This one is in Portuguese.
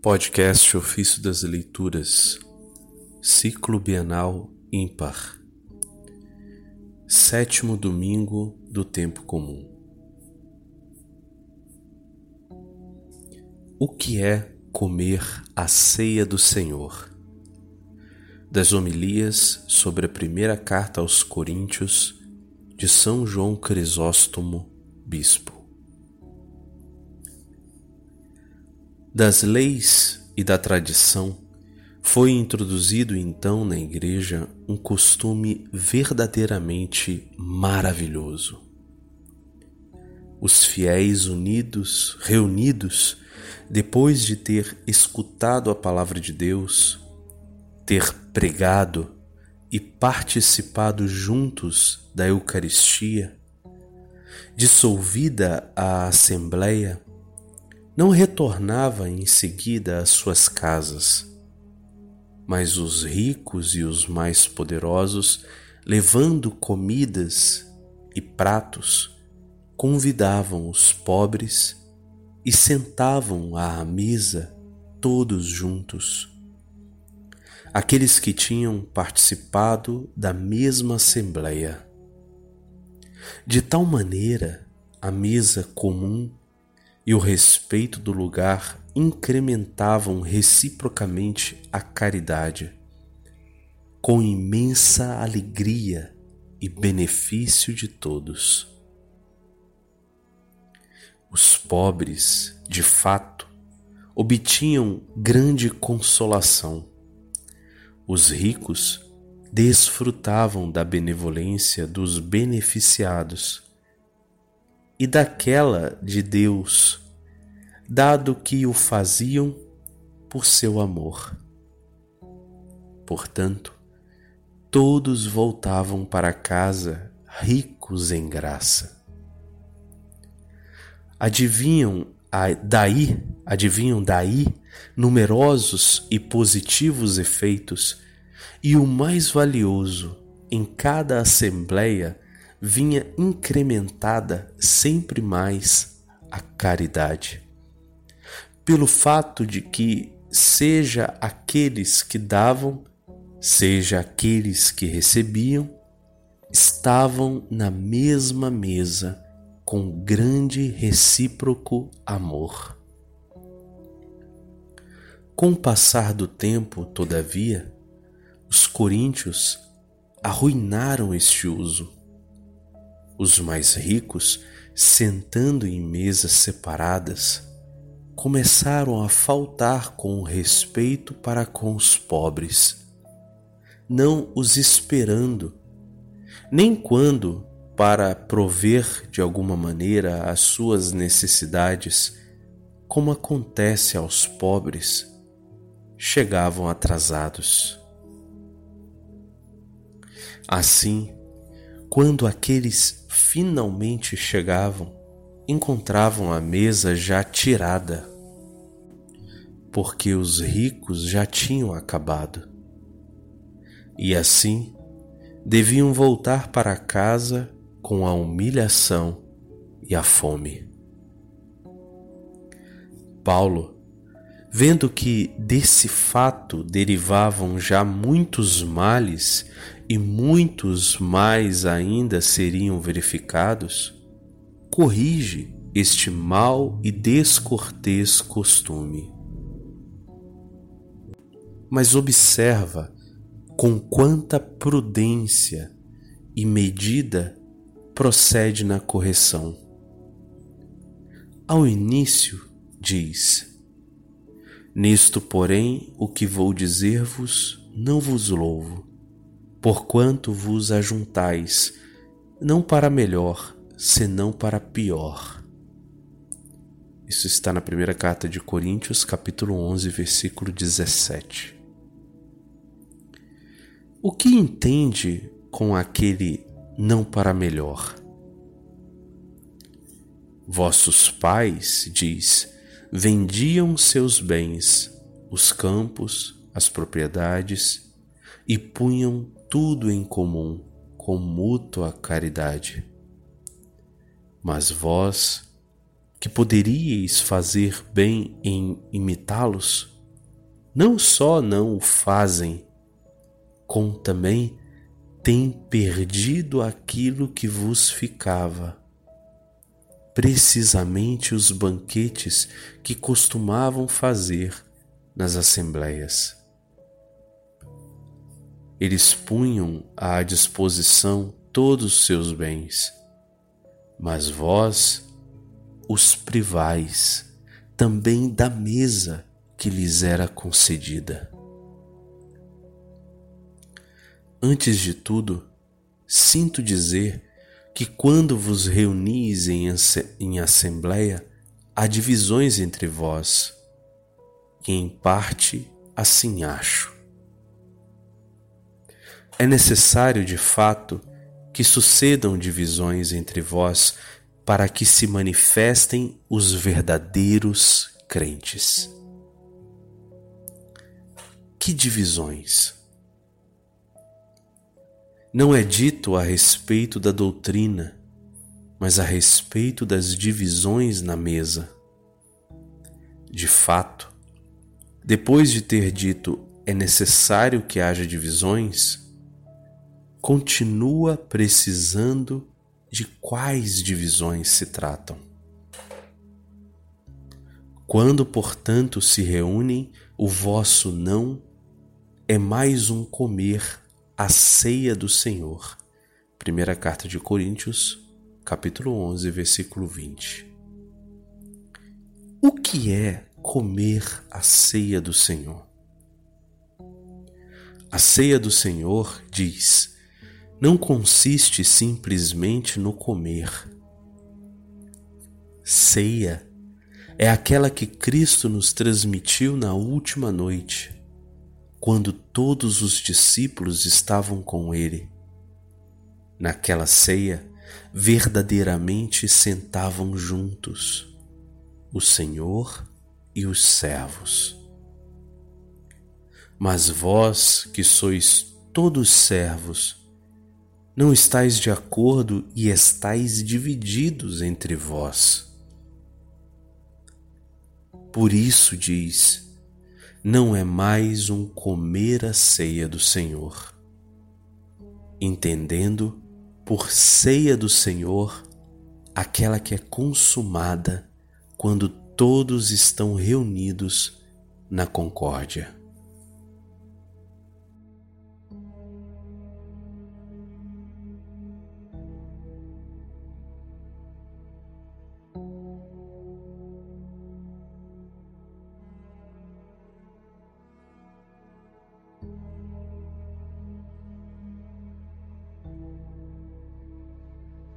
Podcast Ofício das Leituras, Ciclo Bienal Ímpar, Sétimo Domingo do Tempo Comum. O que é comer a ceia do Senhor? Das homilias sobre a primeira carta aos Coríntios de São João Crisóstomo, Bispo. Das leis e da tradição, foi introduzido então na Igreja um costume verdadeiramente maravilhoso. Os fiéis unidos, reunidos, depois de ter escutado a palavra de Deus, ter pregado e participado juntos da Eucaristia, dissolvida a Assembleia, não retornava em seguida às suas casas, mas os ricos e os mais poderosos, levando comidas e pratos, convidavam os pobres e sentavam à mesa todos juntos. Aqueles que tinham participado da mesma assembleia. De tal maneira, a mesa comum e o respeito do lugar incrementavam reciprocamente a caridade, com imensa alegria e benefício de todos. Os pobres, de fato, obtinham grande consolação. Os ricos desfrutavam da benevolência dos beneficiados e daquela de Deus, dado que o faziam por seu amor. Portanto, todos voltavam para casa ricos em graça. Adivinham daí, adivinham daí numerosos e positivos efeitos, e o mais valioso em cada assembleia vinha incrementada sempre mais a caridade. Pelo fato de que, seja aqueles que davam, seja aqueles que recebiam, estavam na mesma mesa com grande recíproco amor. Com o passar do tempo, todavia, os coríntios arruinaram este uso os mais ricos, sentando em mesas separadas, começaram a faltar com respeito para com os pobres, não os esperando, nem quando, para prover de alguma maneira as suas necessidades, como acontece aos pobres, chegavam atrasados. Assim, quando aqueles finalmente chegavam, encontravam a mesa já tirada, porque os ricos já tinham acabado. E assim deviam voltar para casa com a humilhação e a fome. Paulo, vendo que desse fato derivavam já muitos males e muitos mais ainda seriam verificados, corrige este mau e descortês costume. Mas observa com quanta prudência e medida procede na correção. Ao início, diz: Nisto, porém, o que vou dizer-vos, não vos louvo porquanto vos ajuntais, não para melhor, senão para pior. Isso está na primeira carta de Coríntios, capítulo 11, versículo 17. O que entende com aquele não para melhor? Vossos pais, diz, vendiam seus bens, os campos, as propriedades, e punham tudo em comum com mútua caridade. Mas vós, que poderíeis fazer bem em imitá-los, não só não o fazem, como também têm perdido aquilo que vos ficava, precisamente os banquetes que costumavam fazer nas assembleias. Eles punham à disposição todos os seus bens, mas vós os privais também da mesa que lhes era concedida. Antes de tudo, sinto dizer que quando vos reunis em, em assembleia, há divisões entre vós, que em parte assim acho. É necessário, de fato, que sucedam divisões entre vós para que se manifestem os verdadeiros crentes. Que divisões? Não é dito a respeito da doutrina, mas a respeito das divisões na mesa. De fato, depois de ter dito é necessário que haja divisões, continua precisando de quais divisões se tratam. Quando, portanto, se reúnem, o vosso não é mais um comer a ceia do Senhor. Primeira carta de Coríntios, capítulo 11, versículo 20. O que é comer a ceia do Senhor? A ceia do Senhor, diz, não consiste simplesmente no comer. Ceia é aquela que Cristo nos transmitiu na última noite, quando todos os discípulos estavam com Ele. Naquela ceia, verdadeiramente sentavam juntos o Senhor e os servos. Mas vós, que sois todos servos, não estáis de acordo e estáis divididos entre vós. Por isso diz: não é mais um comer a ceia do Senhor, entendendo por ceia do Senhor aquela que é consumada quando todos estão reunidos na concórdia.